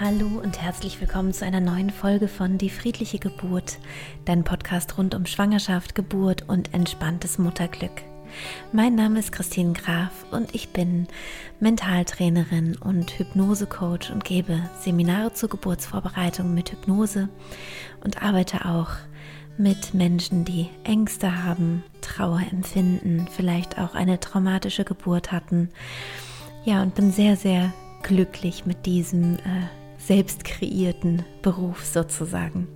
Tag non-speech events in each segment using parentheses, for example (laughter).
Hallo und herzlich willkommen zu einer neuen Folge von Die friedliche Geburt, dein Podcast rund um Schwangerschaft, Geburt und entspanntes Mutterglück. Mein Name ist Christine Graf und ich bin Mentaltrainerin und Hypnosecoach und gebe Seminare zur Geburtsvorbereitung mit Hypnose und arbeite auch mit Menschen, die Ängste haben, Trauer empfinden, vielleicht auch eine traumatische Geburt hatten. Ja, und bin sehr, sehr glücklich mit diesem äh, selbst kreierten Beruf sozusagen.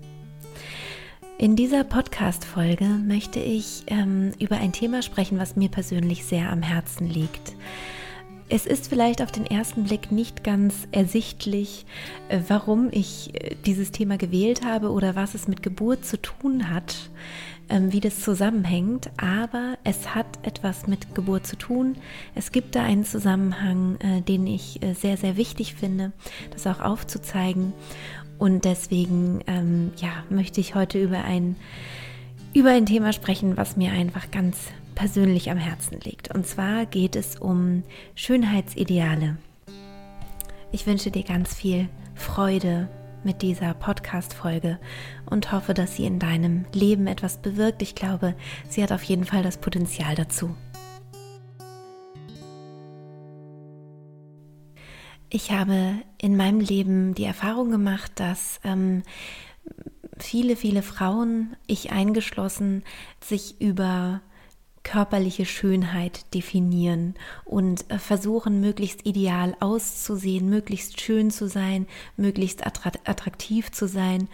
In dieser Podcast-Folge möchte ich ähm, über ein Thema sprechen, was mir persönlich sehr am Herzen liegt. Es ist vielleicht auf den ersten Blick nicht ganz ersichtlich, äh, warum ich äh, dieses Thema gewählt habe oder was es mit Geburt zu tun hat, wie das zusammenhängt, aber es hat etwas mit Geburt zu tun. Es gibt da einen Zusammenhang, äh, den ich sehr, sehr wichtig finde, das auch aufzuzeigen. Und deswegen ähm, ja, möchte ich heute über ein, über ein Thema sprechen, was mir einfach ganz persönlich am Herzen liegt. Und zwar geht es um Schönheitsideale. Ich wünsche dir ganz viel Freude mit dieser Podcast-Folge und hoffe, dass sie in deinem Leben etwas bewirkt. Ich glaube, sie hat auf jeden Fall das Potenzial dazu. Ich habe in meinem Leben die Erfahrung gemacht, dass ähm, viele, viele Frauen, ich eingeschlossen, sich über körperliche Schönheit definieren und äh, versuchen, möglichst ideal auszusehen, möglichst schön zu sein, möglichst attraktiv zu sein,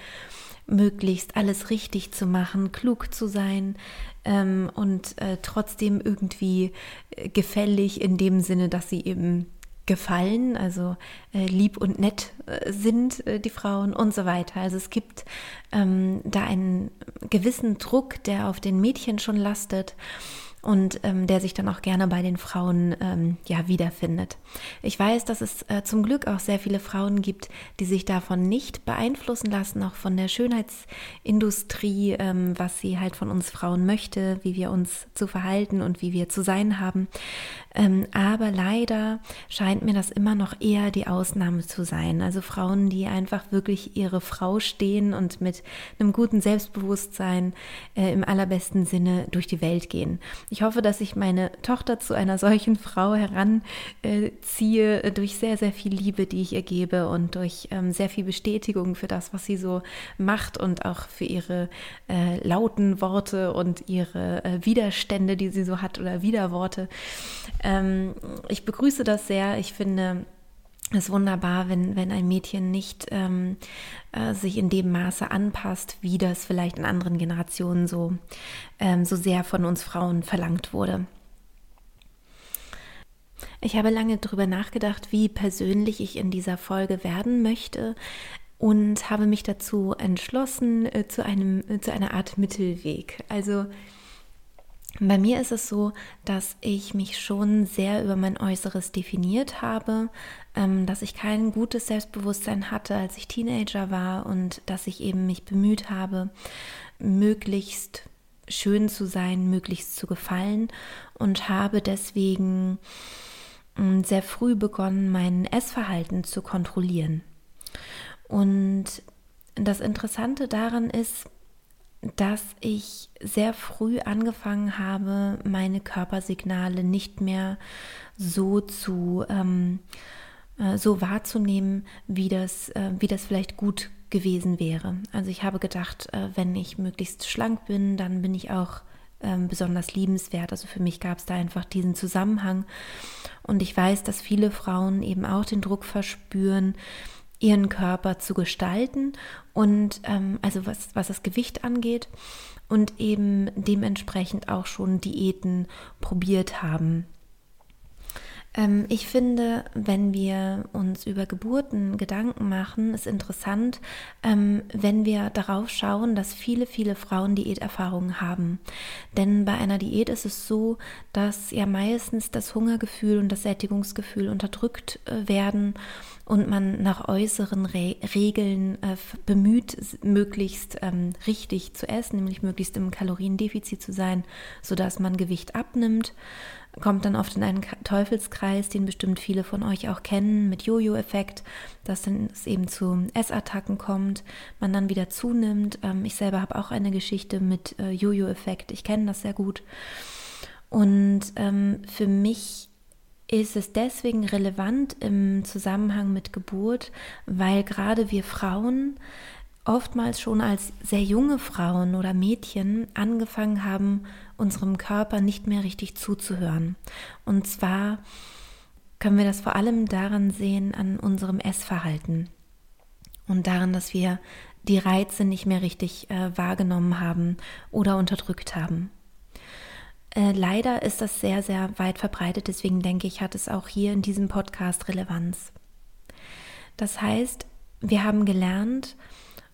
möglichst alles richtig zu machen, klug zu sein ähm, und äh, trotzdem irgendwie äh, gefällig in dem Sinne, dass sie eben gefallen, also äh, lieb und nett äh, sind äh, die Frauen und so weiter. Also es gibt ähm, da einen gewissen Druck, der auf den Mädchen schon lastet und ähm, der sich dann auch gerne bei den Frauen ähm, ja wiederfindet. Ich weiß, dass es äh, zum Glück auch sehr viele Frauen gibt, die sich davon nicht beeinflussen lassen, auch von der Schönheitsindustrie, ähm, was sie halt von uns Frauen möchte, wie wir uns zu verhalten und wie wir zu sein haben. Ähm, aber leider scheint mir das immer noch eher die Ausnahme zu sein. Also Frauen, die einfach wirklich ihre Frau stehen und mit einem guten Selbstbewusstsein äh, im allerbesten Sinne durch die Welt gehen. Ich hoffe, dass ich meine Tochter zu einer solchen Frau heranziehe äh, durch sehr, sehr viel Liebe, die ich ihr gebe und durch ähm, sehr viel Bestätigung für das, was sie so macht und auch für ihre äh, lauten Worte und ihre äh, Widerstände, die sie so hat oder Widerworte. Ähm, ich begrüße das sehr. Ich finde, ist wunderbar, wenn, wenn ein Mädchen nicht ähm, äh, sich in dem Maße anpasst, wie das vielleicht in anderen Generationen so, ähm, so sehr von uns Frauen verlangt wurde. Ich habe lange darüber nachgedacht, wie persönlich ich in dieser Folge werden möchte und habe mich dazu entschlossen äh, zu, einem, äh, zu einer Art Mittelweg. Also bei mir ist es so, dass ich mich schon sehr über mein Äußeres definiert habe, ähm, dass ich kein gutes Selbstbewusstsein hatte, als ich Teenager war und dass ich eben mich bemüht habe, möglichst schön zu sein, möglichst zu gefallen und habe deswegen ähm, sehr früh begonnen, mein Essverhalten zu kontrollieren. Und das Interessante daran ist, dass ich sehr früh angefangen habe, meine Körpersignale nicht mehr so zu ähm, äh, so wahrzunehmen, wie das, äh, wie das vielleicht gut gewesen wäre. Also ich habe gedacht, äh, wenn ich möglichst schlank bin, dann bin ich auch ähm, besonders liebenswert. Also für mich gab es da einfach diesen Zusammenhang. Und ich weiß, dass viele Frauen eben auch den Druck verspüren, ihren Körper zu gestalten und ähm, also was, was das Gewicht angeht und eben dementsprechend auch schon Diäten probiert haben. Ähm, ich finde, wenn wir uns über Geburten Gedanken machen, ist interessant, ähm, wenn wir darauf schauen, dass viele, viele Frauen Diäterfahrungen haben. Denn bei einer Diät ist es so, dass ja meistens das Hungergefühl und das Sättigungsgefühl unterdrückt äh, werden und man nach äußeren Re Regeln äh, bemüht, möglichst ähm, richtig zu essen, nämlich möglichst im Kaloriendefizit zu sein, sodass man Gewicht abnimmt, kommt dann oft in einen Teufelskreis, den bestimmt viele von euch auch kennen, mit Jojo-Effekt, dass es eben zu Essattacken kommt, man dann wieder zunimmt. Ähm, ich selber habe auch eine Geschichte mit äh, Jojo-Effekt, ich kenne das sehr gut. Und ähm, für mich ist es deswegen relevant im Zusammenhang mit Geburt, weil gerade wir Frauen oftmals schon als sehr junge Frauen oder Mädchen angefangen haben, unserem Körper nicht mehr richtig zuzuhören. Und zwar können wir das vor allem daran sehen an unserem Essverhalten und daran, dass wir die Reize nicht mehr richtig äh, wahrgenommen haben oder unterdrückt haben. Äh, leider ist das sehr, sehr weit verbreitet, deswegen denke ich, hat es auch hier in diesem Podcast Relevanz. Das heißt, wir haben gelernt,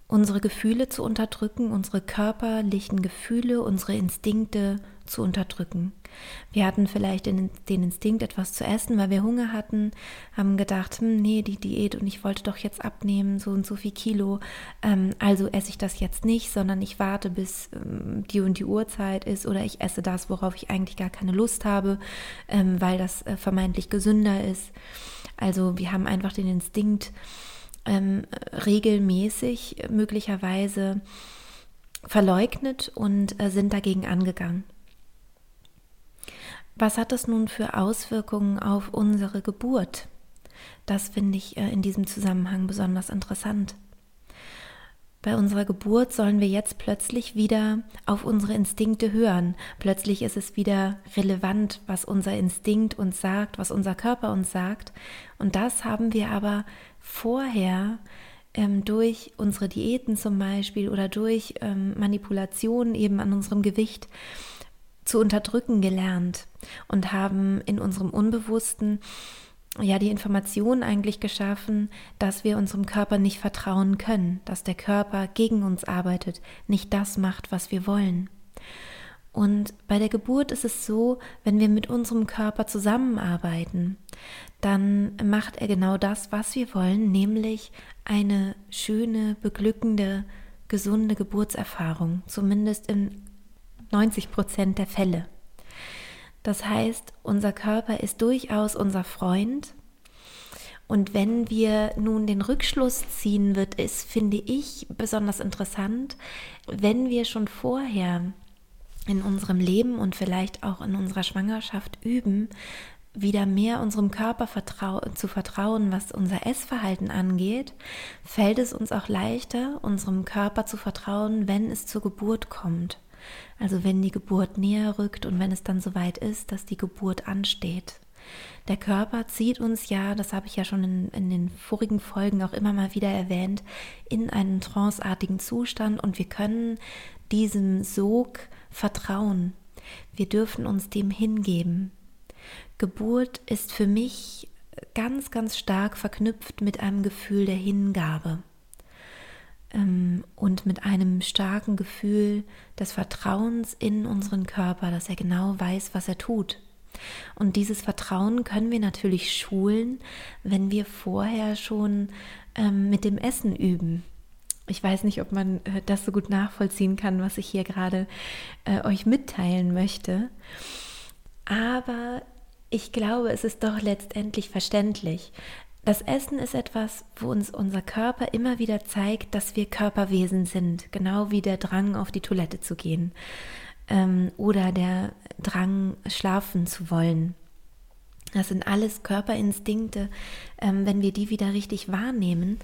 unsere Gefühle zu unterdrücken, unsere körperlichen Gefühle, unsere Instinkte zu unterdrücken. Wir hatten vielleicht den, den, Instinkt, etwas zu essen, weil wir Hunger hatten, haben gedacht, hm, nee, die Diät und ich wollte doch jetzt abnehmen, so und so viel Kilo, ähm, also esse ich das jetzt nicht, sondern ich warte, bis ähm, die und die Uhrzeit ist oder ich esse das, worauf ich eigentlich gar keine Lust habe, ähm, weil das äh, vermeintlich gesünder ist. Also wir haben einfach den Instinkt, ähm, regelmäßig möglicherweise verleugnet und äh, sind dagegen angegangen. Was hat das nun für Auswirkungen auf unsere Geburt? Das finde ich äh, in diesem Zusammenhang besonders interessant. Bei unserer Geburt sollen wir jetzt plötzlich wieder auf unsere Instinkte hören. Plötzlich ist es wieder relevant, was unser Instinkt uns sagt, was unser Körper uns sagt. Und das haben wir aber vorher ähm, durch unsere Diäten zum Beispiel oder durch ähm, Manipulationen eben an unserem Gewicht zu unterdrücken gelernt und haben in unserem Unbewussten ja die Information eigentlich geschaffen, dass wir unserem Körper nicht vertrauen können, dass der Körper gegen uns arbeitet, nicht das macht, was wir wollen. Und bei der Geburt ist es so, wenn wir mit unserem Körper zusammenarbeiten, dann macht er genau das, was wir wollen, nämlich eine schöne, beglückende, gesunde Geburtserfahrung, zumindest in 90 Prozent der Fälle. Das heißt, unser Körper ist durchaus unser Freund. Und wenn wir nun den Rückschluss ziehen, wird es, finde ich, besonders interessant, wenn wir schon vorher in unserem Leben und vielleicht auch in unserer Schwangerschaft üben, wieder mehr unserem Körper vertrau zu vertrauen, was unser Essverhalten angeht, fällt es uns auch leichter, unserem Körper zu vertrauen, wenn es zur Geburt kommt. Also wenn die Geburt näher rückt und wenn es dann soweit ist, dass die Geburt ansteht. Der Körper zieht uns ja, das habe ich ja schon in, in, den vorigen Folgen auch immer mal wieder erwähnt, in einen tranceartigen Zustand und wir können diesem Sog vertrauen. Wir dürfen uns dem hingeben. Geburt ist für mich ganz, ganz stark verknüpft mit einem Gefühl der Hingabe und mit einem starken Gefühl des Vertrauens in unseren Körper, dass er genau weiß, was er tut. Und dieses Vertrauen können wir natürlich schulen, wenn wir vorher schon ähm, mit dem Essen üben. Ich weiß nicht, ob man äh, das so gut nachvollziehen kann, was ich hier gerade äh, euch mitteilen möchte. Aber ich glaube, es ist doch letztendlich verständlich. Das Essen ist etwas, wo uns unser Körper immer wieder zeigt, dass wir Körperwesen sind, genau wie der Drang auf die Toilette zu gehen ähm, oder der Drang schlafen zu wollen. Das sind alles Körperinstinkte. Ähm, wenn wir die wieder richtig wahrnehmen,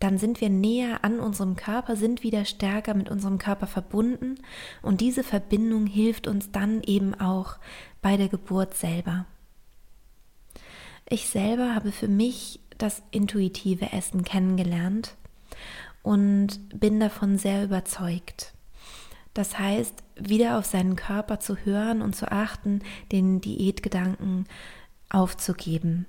dann sind wir näher an unserem Körper, sind wieder stärker mit unserem Körper verbunden und diese Verbindung hilft uns dann eben auch bei der Geburt selber. Ich selber habe für mich das intuitive Essen kennengelernt und bin davon sehr überzeugt. Das heißt, wieder auf seinen Körper zu hören und zu achten, den Diätgedanken aufzugeben.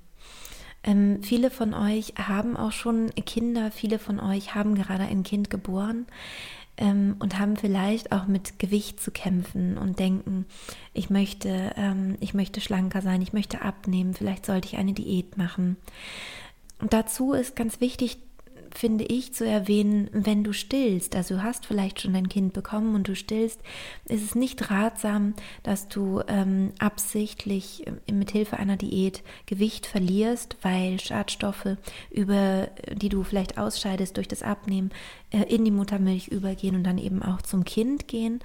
Ähm, viele von euch haben auch schon Kinder, viele von euch haben gerade ein Kind geboren ähm, und haben vielleicht auch mit Gewicht zu kämpfen und denken, ich möchte, ähm, ich möchte schlanker sein, ich möchte abnehmen, vielleicht sollte ich eine Diät machen. dazu ist ganz wichtig, finde ich, zu erwähnen, wenn du stillst, also du hast vielleicht schon dein Kind bekommen und du stillst, ist es nicht ratsam, dass du ähm, absichtlich äh, mit Hilfe einer Diät Gewicht verlierst, weil Schadstoffe, über die du vielleicht ausscheidest durch das Abnehmen, äh, in die Muttermilch übergehen und dann eben auch zum Kind gehen.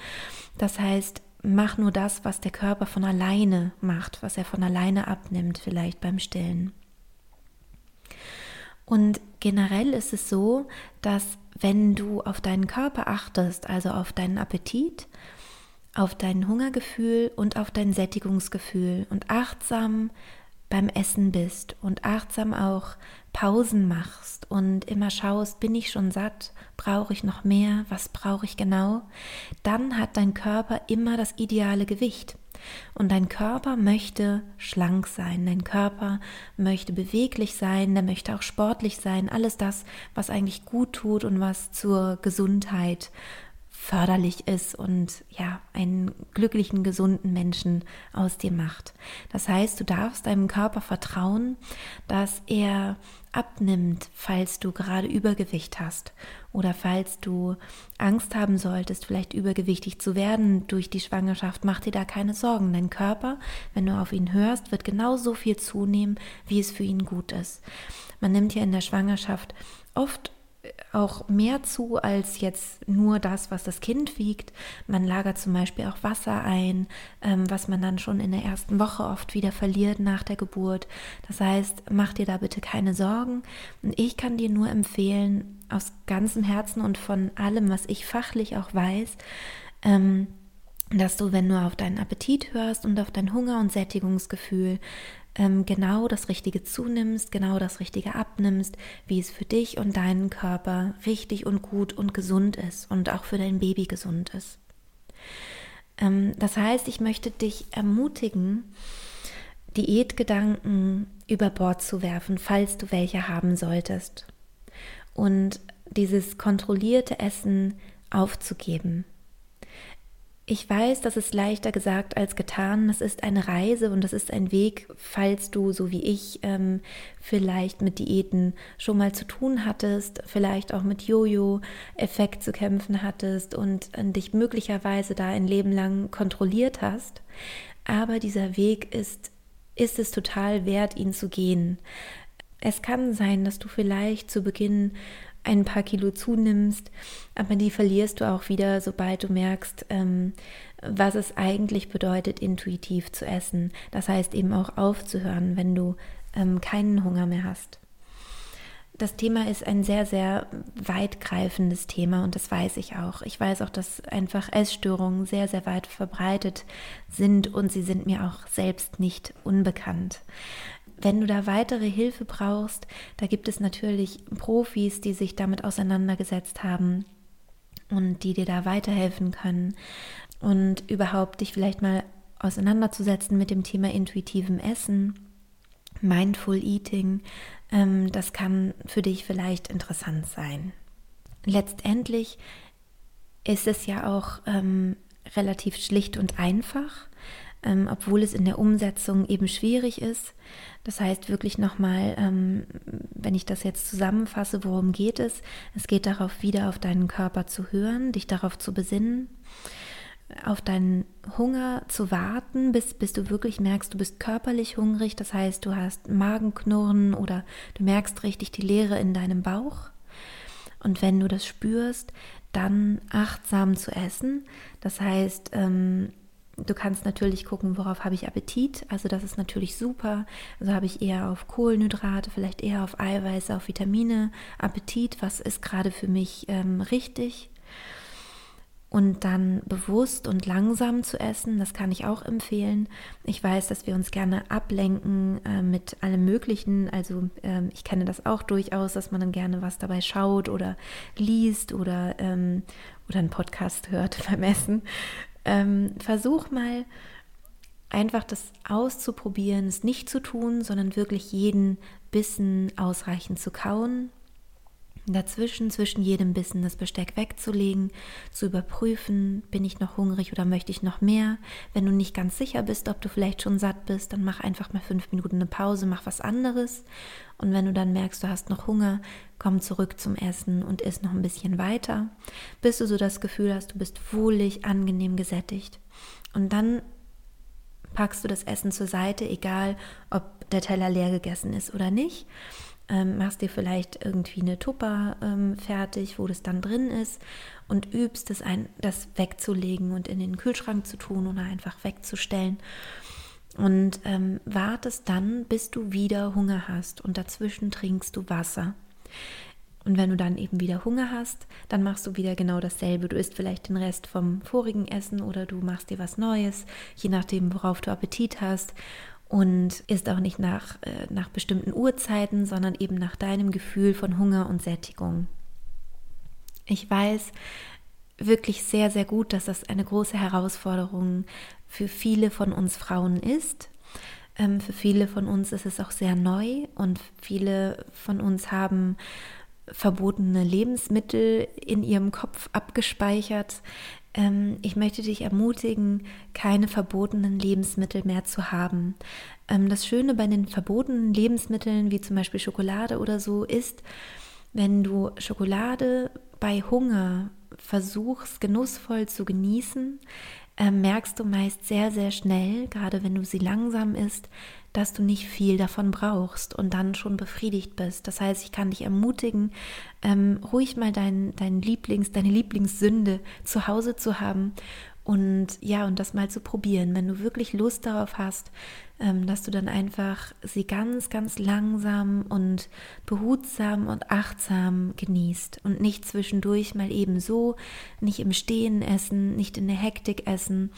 Das heißt, mach nur das, was der Körper von alleine macht, was er von alleine abnimmt, vielleicht beim Stillen. Und generell ist es so, dass wenn du auf deinen Körper achtest, also auf deinen Appetit, auf dein Hungergefühl und auf dein Sättigungsgefühl und achtsam beim Essen bist und achtsam auch Pausen machst und immer schaust, bin ich schon satt, brauche ich noch mehr, was brauche ich genau, dann hat dein Körper immer das ideale Gewicht. Und dein Körper möchte schlank sein, dein Körper möchte beweglich sein, der möchte auch sportlich sein, alles das, was eigentlich gut tut und was zur Gesundheit förderlich ist und ja, einen glücklichen, gesunden Menschen aus dir macht. Das heißt, du darfst deinem Körper vertrauen, dass er abnimmt, falls du gerade Übergewicht hast oder falls du Angst haben solltest, vielleicht übergewichtig zu werden durch die Schwangerschaft, mach dir da keine Sorgen. Dein Körper, wenn du auf ihn hörst, wird genauso viel zunehmen, wie es für ihn gut ist. Man nimmt ja in der Schwangerschaft oft auch mehr zu als jetzt nur das, was das Kind wiegt. Man lagert zum Beispiel auch Wasser ein, ähm, was man dann schon in der ersten Woche oft wieder verliert nach der Geburt. Das heißt, mach dir da bitte keine Sorgen. Und ich kann dir nur empfehlen, aus ganzem Herzen und von allem, was ich fachlich auch weiß, ähm, dass du, wenn du auf deinen Appetit hörst und auf dein Hunger- und Sättigungsgefühl, ähm, genau das Richtige zunimmst, genau das Richtige abnimmst, wie es für dich und deinen Körper richtig und gut und gesund ist und auch für dein Baby gesund ist. Ähm, das heißt, ich möchte dich ermutigen, Diätgedanken über Bord zu werfen, falls du welche haben solltest. Und dieses kontrollierte Essen aufzugeben. Ich weiß, das ist leichter gesagt als getan. Das ist eine Reise und das ist ein Weg, falls du, so wie ich, ähm, vielleicht mit Diäten schon mal zu tun hattest, vielleicht auch mit Jojo-Effekt zu kämpfen hattest und äh, dich möglicherweise da ein Leben lang kontrolliert hast. Aber dieser Weg ist, ist es total wert, ihn zu gehen. Es kann sein, dass du vielleicht zu Beginn ein paar Kilo zunimmst, aber die verlierst du auch wieder, sobald du merkst, ähm, was es eigentlich bedeutet, intuitiv zu essen. Das heißt eben auch aufzuhören, wenn du ähm, keinen Hunger mehr hast. Das Thema ist ein sehr, sehr weitgreifendes Thema und das weiß ich auch. Ich weiß auch, dass einfach Essstörungen sehr, sehr weit verbreitet sind und sie sind mir auch selbst nicht unbekannt. Wenn du da weitere Hilfe brauchst, da gibt es natürlich Profis, die sich damit auseinandergesetzt haben und die dir da weiterhelfen können und überhaupt dich vielleicht mal auseinanderzusetzen mit dem Thema intuitivem Essen, Mindful Eating, ähm, das kann für dich vielleicht interessant sein. Letztendlich ist es ja auch ähm, relativ schlicht und einfach ähm, obwohl es in der Umsetzung eben schwierig ist. Das heißt wirklich nochmal, ähm, wenn ich das jetzt zusammenfasse, worum geht es? Es geht darauf, wieder auf deinen Körper zu hören, dich darauf zu besinnen, auf deinen Hunger zu warten, bis, bis du wirklich merkst, du bist körperlich hungrig. Das heißt, du hast Magenknurren oder du merkst richtig die Leere in deinem Bauch. Und wenn du das spürst, dann achtsam zu essen. Das heißt, ähm, Du kannst natürlich gucken, worauf habe ich Appetit. Also das ist natürlich super. Also habe ich eher auf Kohlenhydrate, vielleicht eher auf Eiweiße, auf Vitamine, Appetit. Was ist gerade für mich ähm, richtig? Und dann bewusst und langsam zu essen, das kann ich auch empfehlen. Ich weiß, dass wir uns gerne ablenken äh, mit allem Möglichen. Also ähm, ich kenne das auch durchaus, dass man dann gerne was dabei schaut oder liest oder, ähm, oder einen Podcast hört (laughs) beim Essen. Ähm, versuch mal einfach das auszuprobieren, es nicht zu tun, sondern wirklich jeden Bissen ausreichend zu kauen Dazwischen, zwischen jedem Bissen das Besteck wegzulegen, zu überprüfen, bin ich noch hungrig oder möchte ich noch mehr. Wenn du nicht ganz sicher bist, ob du vielleicht schon satt bist, dann mach einfach mal fünf Minuten eine Pause, mach was anderes. Und wenn du dann merkst, du hast noch Hunger, komm zurück zum Essen und isst noch ein bisschen weiter, bis du so das Gefühl hast, du bist wohlig, angenehm gesättigt. Und dann packst du das Essen zur Seite, egal ob der Teller leer gegessen ist oder nicht ähm, machst dir vielleicht irgendwie eine Tupper ähm, fertig, wo das dann drin ist und übst es ein, das wegzulegen und in den Kühlschrank zu tun oder einfach wegzustellen. Und ähm, wartest dann, bis du wieder Hunger hast und dazwischen trinkst du Wasser. Und wenn du dann eben wieder Hunger hast, dann machst du wieder genau dasselbe. Du isst vielleicht den Rest vom vorigen Essen oder du machst dir was Neues, je nachdem, worauf du Appetit hast und ist auch nicht nach, äh, nach bestimmten Uhrzeiten, sondern eben nach deinem Gefühl von Hunger und Sättigung. Ich weiß wirklich sehr, sehr gut, dass das eine große Herausforderung für viele von uns Frauen ist. Ähm, für viele von uns ist es auch sehr neu und viele von uns haben verbotene Lebensmittel in ihrem Kopf abgespeichert, ich möchte dich ermutigen, keine verbotenen Lebensmittel mehr zu haben. Ähm, das Schöne bei den verbotenen Lebensmitteln, wie zum Beispiel Schokolade oder so, ist, wenn du Schokolade bei Hunger versuchst, genussvoll zu genießen, äh, merkst du meist sehr, sehr schnell, gerade wenn du sie langsam isst, dass du nicht viel davon brauchst und dann schon befriedigt bist. Das heißt, ich kann dich ermutigen, ähm, ruhig mal dein, dein Lieblings, deine Lieblingssünde zu Hause zu haben und ja, und das mal zu probieren, wenn du wirklich Lust darauf hast, ähm, dass du dann einfach sie ganz, ganz langsam und behutsam und achtsam genießt und nicht zwischendurch mal eben so, nicht im Stehen essen, nicht in der Hektik essen.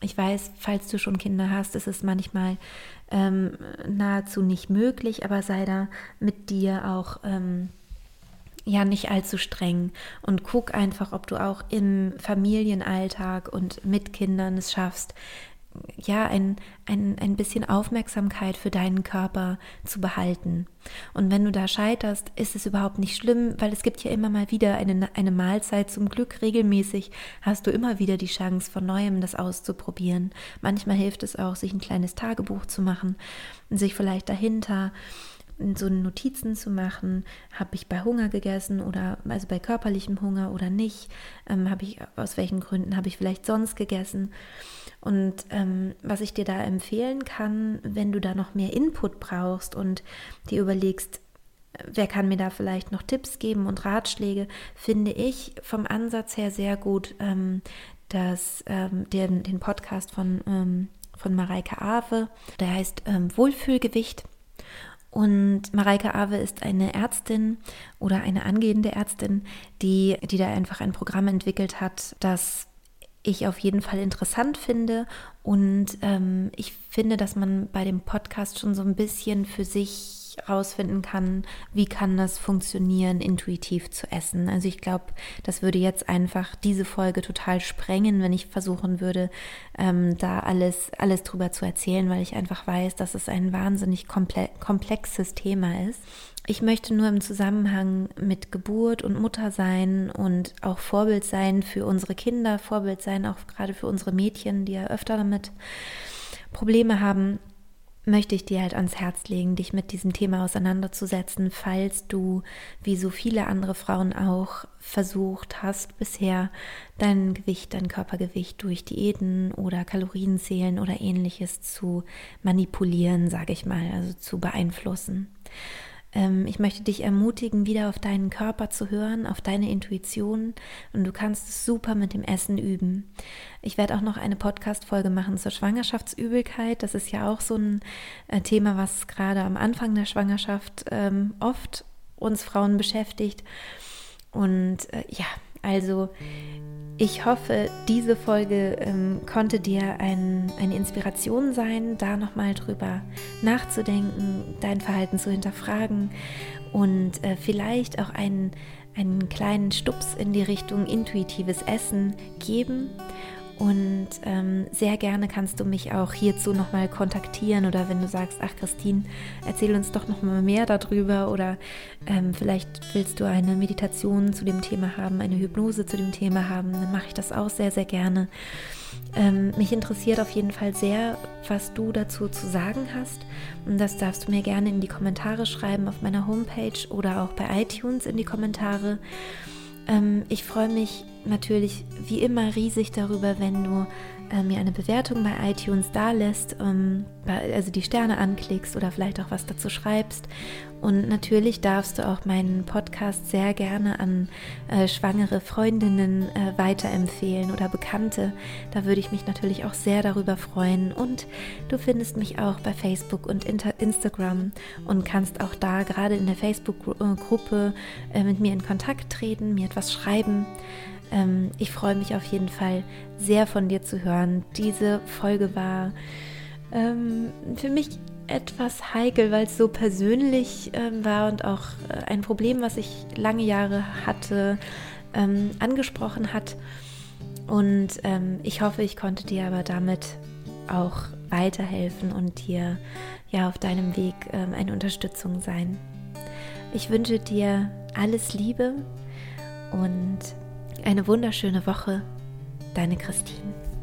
Ich weiß, falls du schon Kinder hast, ist es manchmal ähm, nahezu nicht möglich, aber sei da mit dir auch ähm, ja nicht allzu streng. Und guck einfach, ob du auch im Familienalltag und mit Kindern es schaffst, ja, ein, ein, ein bisschen Aufmerksamkeit für deinen Körper zu behalten. Und wenn du da scheiterst, ist es überhaupt nicht schlimm, weil es gibt ja immer mal wieder eine, eine Mahlzeit. Zum Glück regelmäßig hast du immer wieder die Chance, von neuem das auszuprobieren. Manchmal hilft es auch, sich ein kleines Tagebuch zu machen und sich vielleicht dahinter so Notizen zu machen, habe ich bei Hunger gegessen oder also bei körperlichem Hunger oder nicht, ähm, habe ich aus welchen Gründen habe ich vielleicht sonst gegessen? Und ähm, was ich dir da empfehlen kann, wenn du da noch mehr Input brauchst und dir überlegst, wer kann mir da vielleicht noch Tipps geben und Ratschläge, finde ich vom Ansatz her sehr gut, ähm, dass ähm, den, den Podcast von, ähm, von Mareike Ave, der heißt ähm, Wohlfühlgewicht. Und Mareike Ave ist eine Ärztin oder eine angehende Ärztin, die, die da einfach ein Programm entwickelt hat, das ich auf jeden Fall interessant finde. Und ähm, ich finde, dass man bei dem Podcast schon so ein bisschen für sich rausfinden kann, wie kann das funktionieren, intuitiv zu essen. Also ich glaube, das würde jetzt einfach diese Folge total sprengen, wenn ich versuchen würde, ähm, da alles, alles drüber zu erzählen, weil ich einfach weiß, dass es ein wahnsinnig komple komplexes Thema ist. Ich möchte nur im Zusammenhang mit Geburt und Muttersein und auch Vorbild sein für unsere Kinder, Vorbild sein auch gerade für unsere Mädchen, die ja öfter damit Probleme haben, möchte ich dir halt ans Herz legen, dich mit diesem Thema auseinanderzusetzen, falls du, wie so viele andere Frauen auch, versucht hast, bisher dein Gewicht, dein Körpergewicht durch Diäten oder Kalorienzählen oder ähnliches zu manipulieren, sage ich mal, also zu beeinflussen. Ähm, ich möchte dich ermutigen, wieder auf deinen Körper zu hören, auf deine Intuition und du kannst es super mit dem Essen üben. Ich werde auch noch eine Podcast-Folge machen zur Schwangerschaftsübelkeit. Das ist ja auch so ein äh, Thema, was gerade am Anfang der Schwangerschaft ähm, oft uns Frauen beschäftigt. Und äh, ja, also ich hoffe, diese Folge ähm, konnte dir ein, eine Inspiration sein, da nochmal drüber nachzudenken, dein Verhalten zu hinterfragen und äh, vielleicht auch einen, einen kleinen Stups in die Richtung intuitives Essen geben. Und ähm, sehr gerne kannst du mich auch hierzu nochmal kontaktieren oder wenn du sagst, ach Christine, erzähl uns doch nochmal mehr darüber oder ähm, vielleicht willst du eine Meditation zu dem Thema haben, eine Hypnose zu dem Thema haben, dann mache ich das auch sehr, sehr gerne. Ähm, mich interessiert auf jeden Fall sehr, was du dazu zu sagen hast. Und das darfst du mir gerne in die Kommentare schreiben auf meiner Homepage oder auch bei iTunes in die Kommentare. Ähm, ich freue mich natürlich wie immer riesig darüber, wenn du äh, mir eine Bewertung bei iTunes da lässt, ähm, also die Sterne anklickst oder vielleicht auch was dazu schreibst. Und natürlich darfst du auch meinen Podcast sehr gerne an äh, schwangere Freundinnen äh, weiterempfehlen oder Bekannte. Da würde ich mich natürlich auch sehr darüber freuen. Und du findest mich auch bei Facebook und Instagram und kannst auch da gerade in der Facebook-Gruppe mit mir in Kontakt treten, mir etwas schreiben. Ähm, ich freue mich auf jeden Fall sehr von dir zu hören. Diese Folge war ähm, für mich etwas heikel, weil es so persönlich ähm, war und auch äh, ein Problem, was ich lange Jahre hatte, ähm, angesprochen hat. Und ähm, ich hoffe, ich konnte dir aber damit auch weiterhelfen und dir ja auf deinem Weg ähm, eine Unterstützung sein. Ich wünsche dir alles Liebe und eine wunderschöne Woche, deine Christine.